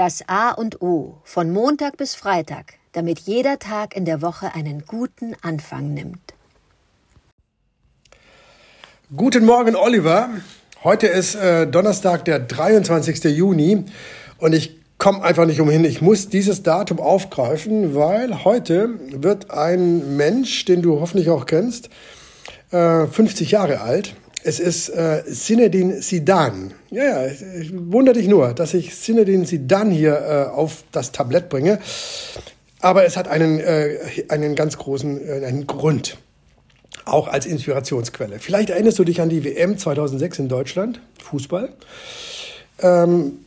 Das A und O von Montag bis Freitag, damit jeder Tag in der Woche einen guten Anfang nimmt. Guten Morgen, Oliver. Heute ist äh, Donnerstag, der 23. Juni und ich komme einfach nicht umhin. Ich muss dieses Datum aufgreifen, weil heute wird ein Mensch, den du hoffentlich auch kennst, äh, 50 Jahre alt. Es ist äh, Zinedine Zidane. Ja, ja, wundere dich nur, dass ich Zinedine Zidane hier äh, auf das Tablett bringe. Aber es hat einen, äh, einen ganz großen äh, einen Grund. Auch als Inspirationsquelle. Vielleicht erinnerst du dich an die WM 2006 in Deutschland, Fußball. Ähm,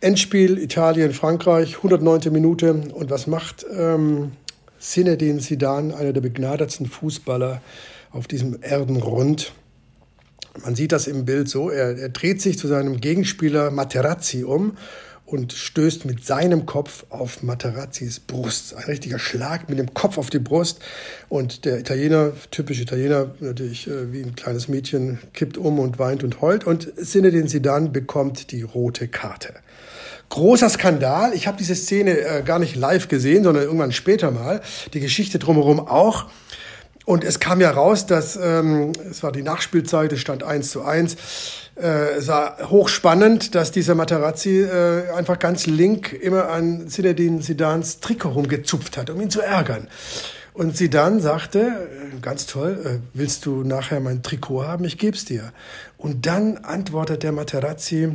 Endspiel Italien, Frankreich, 109. Minute. Und was macht ähm, Zinedine Zidane, einer der begnadetsten Fußballer auf diesem Erdenrund? Man sieht das im Bild so, er, er dreht sich zu seinem Gegenspieler Materazzi um und stößt mit seinem Kopf auf Materazzis Brust. Ein richtiger Schlag mit dem Kopf auf die Brust. Und der Italiener, typisch Italiener, natürlich äh, wie ein kleines Mädchen, kippt um und weint und heult. Und Zinedine Zidane bekommt die rote Karte. Großer Skandal. Ich habe diese Szene äh, gar nicht live gesehen, sondern irgendwann später mal. Die Geschichte drumherum auch. Und es kam ja raus, dass ähm, es war die Nachspielzeit, es stand 1 zu 1. Äh, es war hochspannend, dass dieser Materazzi äh, einfach ganz link immer an Zinedine Zidans Trikot rumgezupft hat, um ihn zu ärgern. Und Zidane sagte, äh, ganz toll, äh, willst du nachher mein Trikot haben? Ich geb's dir. Und dann antwortet der Materazzi,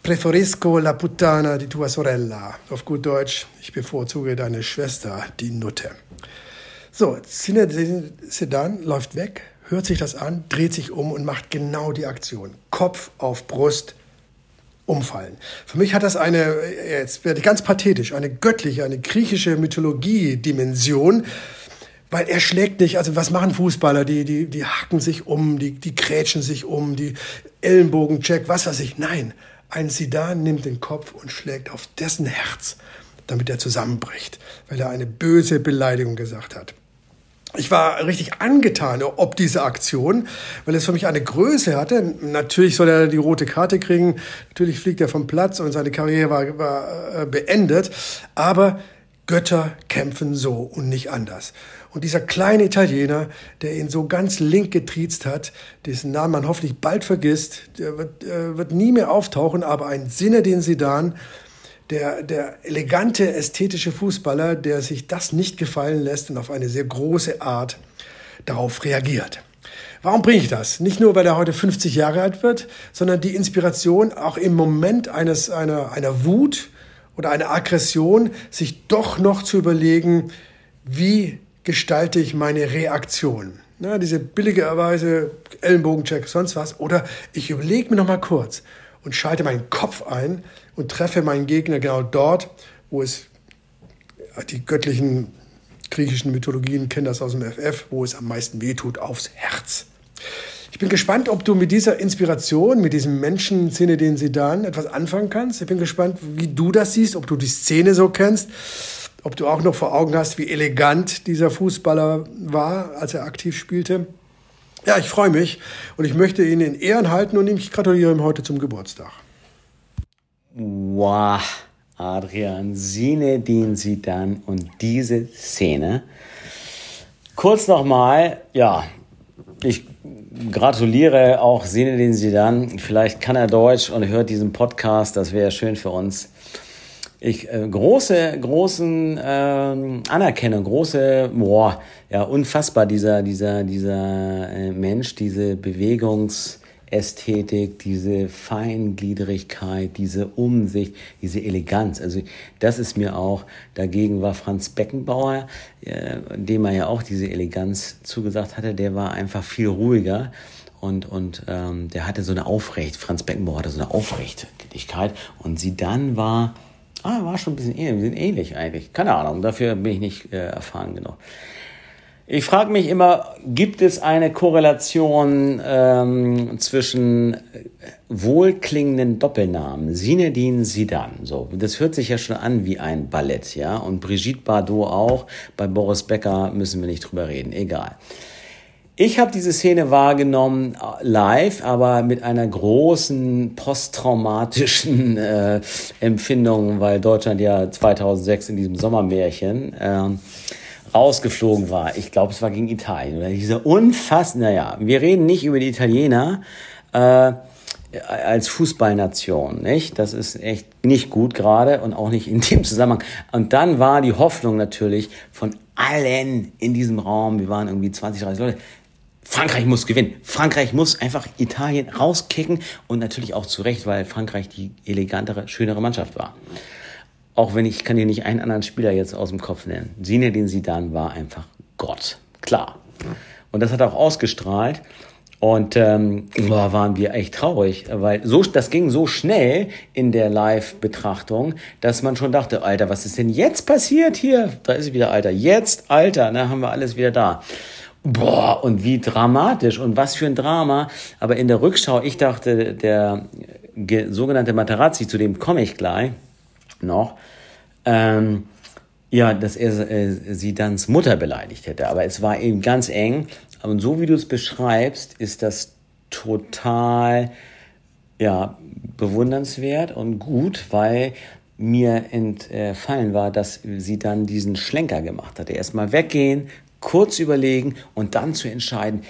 preferisco la puttana di tua sorella. Auf gut Deutsch, ich bevorzuge deine Schwester, die Nutte. So, Sedan läuft weg, hört sich das an, dreht sich um und macht genau die Aktion. Kopf auf Brust, umfallen. Für mich hat das eine, jetzt werde ich ganz pathetisch, eine göttliche, eine griechische Mythologie-Dimension, weil er schlägt nicht, also was machen Fußballer? Die, die, die hacken sich um, die, die grätschen sich um, die Ellenbogencheck, was weiß ich. Nein, ein Sidan nimmt den Kopf und schlägt auf dessen Herz, damit er zusammenbricht, weil er eine böse Beleidigung gesagt hat ich war richtig angetan ob diese Aktion, weil es für mich eine Größe hatte. Natürlich soll er die rote Karte kriegen, natürlich fliegt er vom Platz und seine Karriere war, war äh, beendet, aber Götter kämpfen so und nicht anders. Und dieser kleine Italiener, der ihn so ganz link getriezt hat, dessen Namen man hoffentlich bald vergisst, der wird, äh, wird nie mehr auftauchen, aber ein Sinne den Sidan, der, der elegante, ästhetische Fußballer, der sich das nicht gefallen lässt und auf eine sehr große Art darauf reagiert. Warum bringe ich das? Nicht nur, weil er heute 50 Jahre alt wird, sondern die Inspiration auch im Moment eines, einer, einer Wut oder einer Aggression, sich doch noch zu überlegen, wie gestalte ich meine Reaktion? Na, diese billige Weise, Ellenbogencheck, sonst was. Oder ich überlege mir noch mal kurz und schalte meinen Kopf ein und treffe meinen Gegner genau dort, wo es die göttlichen griechischen Mythologien kennen das aus dem FF, wo es am meisten wehtut, aufs Herz. Ich bin gespannt, ob du mit dieser Inspiration, mit diesem Menschen den Sedan etwas anfangen kannst. Ich bin gespannt, wie du das siehst, ob du die Szene so kennst, ob du auch noch vor Augen hast, wie elegant dieser Fußballer war, als er aktiv spielte. Ja, ich freue mich und ich möchte ihn in Ehren halten und ich gratuliere ihm heute zum Geburtstag. Wow, Adrian, Sinedin Sidan und diese Szene. Kurz nochmal, ja, ich gratuliere auch Sinedin Sidan. Vielleicht kann er Deutsch und hört diesen Podcast, das wäre schön für uns. Ich äh, große, großen ähm, Anerkennung, große, boah, ja, unfassbar dieser, dieser, dieser äh, Mensch, diese Bewegungs- Ästhetik, diese Feingliedrigkeit, diese Umsicht, diese Eleganz. Also das ist mir auch, dagegen war Franz Beckenbauer, äh, dem er ja auch diese Eleganz zugesagt hatte, der war einfach viel ruhiger und, und ähm, der hatte so eine Aufrecht, Franz Beckenbauer hatte so eine Aufrichtigkeit und sie dann war, ah, war schon ein bisschen ähnlich, wir sind ähnlich eigentlich, keine Ahnung, dafür bin ich nicht äh, erfahren genug. Ich frage mich immer, gibt es eine Korrelation ähm, zwischen wohlklingenden Doppelnamen? Sinedin Sidan, so. Das hört sich ja schon an wie ein Ballett, ja. Und Brigitte Bardot auch. Bei Boris Becker müssen wir nicht drüber reden, egal. Ich habe diese Szene wahrgenommen äh, live, aber mit einer großen posttraumatischen äh, Empfindung, weil Deutschland ja 2006 in diesem Sommermärchen äh, rausgeflogen war. Ich glaube, es war gegen Italien. Oder diese unfassend, naja, wir reden nicht über die Italiener äh, als Fußballnation, nicht? Das ist echt nicht gut gerade und auch nicht in dem Zusammenhang. Und dann war die Hoffnung natürlich von allen in diesem Raum, wir waren irgendwie 20, 30 Leute, Frankreich muss gewinnen. Frankreich muss einfach Italien rauskicken und natürlich auch zu Recht, weil Frankreich die elegantere, schönere Mannschaft war. Auch wenn ich kann dir nicht einen anderen Spieler jetzt aus dem Kopf nennen. Sine, den Sidan war einfach Gott. Klar. Und das hat auch ausgestrahlt. Und ähm, boah, waren wir echt traurig, weil so das ging so schnell in der Live-Betrachtung, dass man schon dachte, Alter, was ist denn jetzt passiert hier? Da ist es wieder, Alter. Jetzt, Alter, ne, haben wir alles wieder da. Boah, und wie dramatisch und was für ein Drama. Aber in der Rückschau, ich dachte, der sogenannte Materazzi, zu dem komme ich gleich noch, ähm, ja, dass er äh, sie danns Mutter beleidigt hätte. Aber es war eben ganz eng. Und so wie du es beschreibst, ist das total ja, bewundernswert und gut, weil mir entfallen war, dass sie dann diesen Schlenker gemacht hatte. Erstmal weggehen, kurz überlegen und dann zu entscheiden,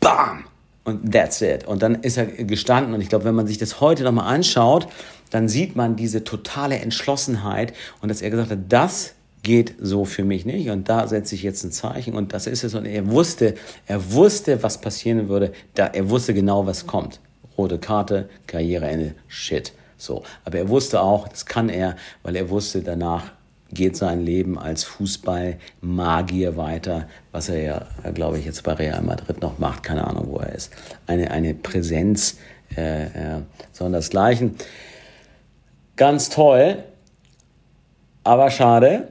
bam! Und that's it. Und dann ist er gestanden. Und ich glaube, wenn man sich das heute nochmal anschaut, dann sieht man diese totale Entschlossenheit und dass er gesagt hat, das geht so für mich nicht und da setze ich jetzt ein Zeichen und das ist es und er wusste, er wusste, was passieren würde, da er wusste genau, was kommt. Rote Karte, Karriereende, shit. So, aber er wusste auch, das kann er, weil er wusste, danach geht sein Leben als Fußballmagier weiter, was er ja, glaube ich, jetzt bei Real Madrid noch macht, keine Ahnung, wo er ist. Eine, eine Präsenz, äh, äh, sondersgleichen. Ganz toll, aber schade.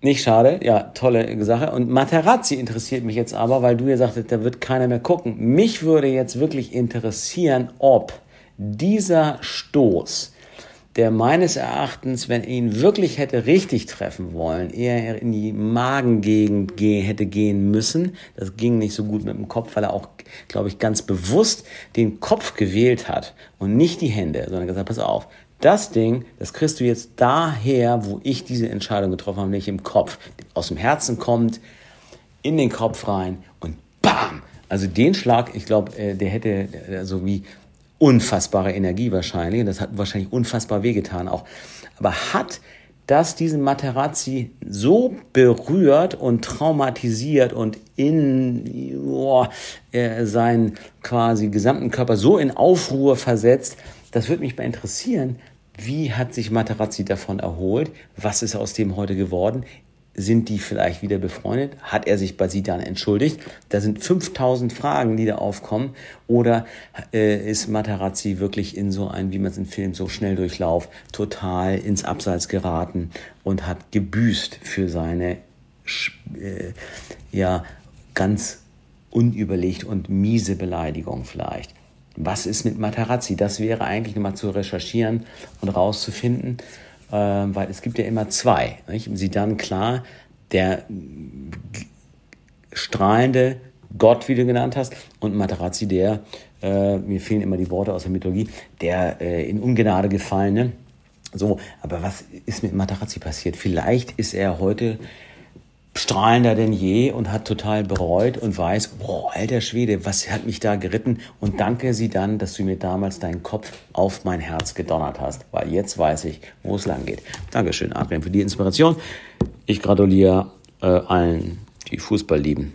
Nicht schade, ja, tolle Sache. Und Materazzi interessiert mich jetzt aber, weil du ja sagtest, da wird keiner mehr gucken. Mich würde jetzt wirklich interessieren, ob dieser Stoß der meines Erachtens, wenn er ihn wirklich hätte richtig treffen wollen, eher in die Magengegend ge hätte gehen müssen. Das ging nicht so gut mit dem Kopf, weil er auch, glaube ich, ganz bewusst den Kopf gewählt hat und nicht die Hände, sondern gesagt, pass auf, das Ding, das kriegst du jetzt daher, wo ich diese Entscheidung getroffen habe, nicht im Kopf. Aus dem Herzen kommt, in den Kopf rein und bam! Also den Schlag, ich glaube, äh, der hätte äh, so wie unfassbare Energie wahrscheinlich. Das hat wahrscheinlich unfassbar wehgetan auch. Aber hat das diesen Materazzi so berührt und traumatisiert und in oh, seinen quasi gesamten Körper so in Aufruhr versetzt. Das würde mich mal interessieren. Wie hat sich Materazzi davon erholt? Was ist aus dem heute geworden? Sind die vielleicht wieder befreundet? Hat er sich bei sie dann entschuldigt? Da sind 5000 Fragen, die da aufkommen. Oder äh, ist Matarazzi wirklich in so ein, wie man es im Film so schnell durchlauf, total ins Abseits geraten und hat gebüßt für seine, äh, ja, ganz unüberlegt und miese Beleidigung vielleicht. Was ist mit Matarazzi? Das wäre eigentlich nochmal zu recherchieren und rauszufinden äh, weil es gibt ja immer zwei. Nicht? Sie dann klar, der strahlende Gott, wie du genannt hast, und Materazzi, der, äh, mir fehlen immer die Worte aus der Mythologie, der äh, in Ungnade gefallene. So, aber was ist mit Materazzi passiert? Vielleicht ist er heute strahlender denn je und hat total bereut und weiß, boah, alter Schwede, was hat mich da geritten? Und danke sie dann, dass du mir damals deinen Kopf auf mein Herz gedonnert hast, weil jetzt weiß ich, wo es lang geht. Dankeschön, Adrian, für die Inspiration. Ich gratuliere äh, allen, die Fußball lieben.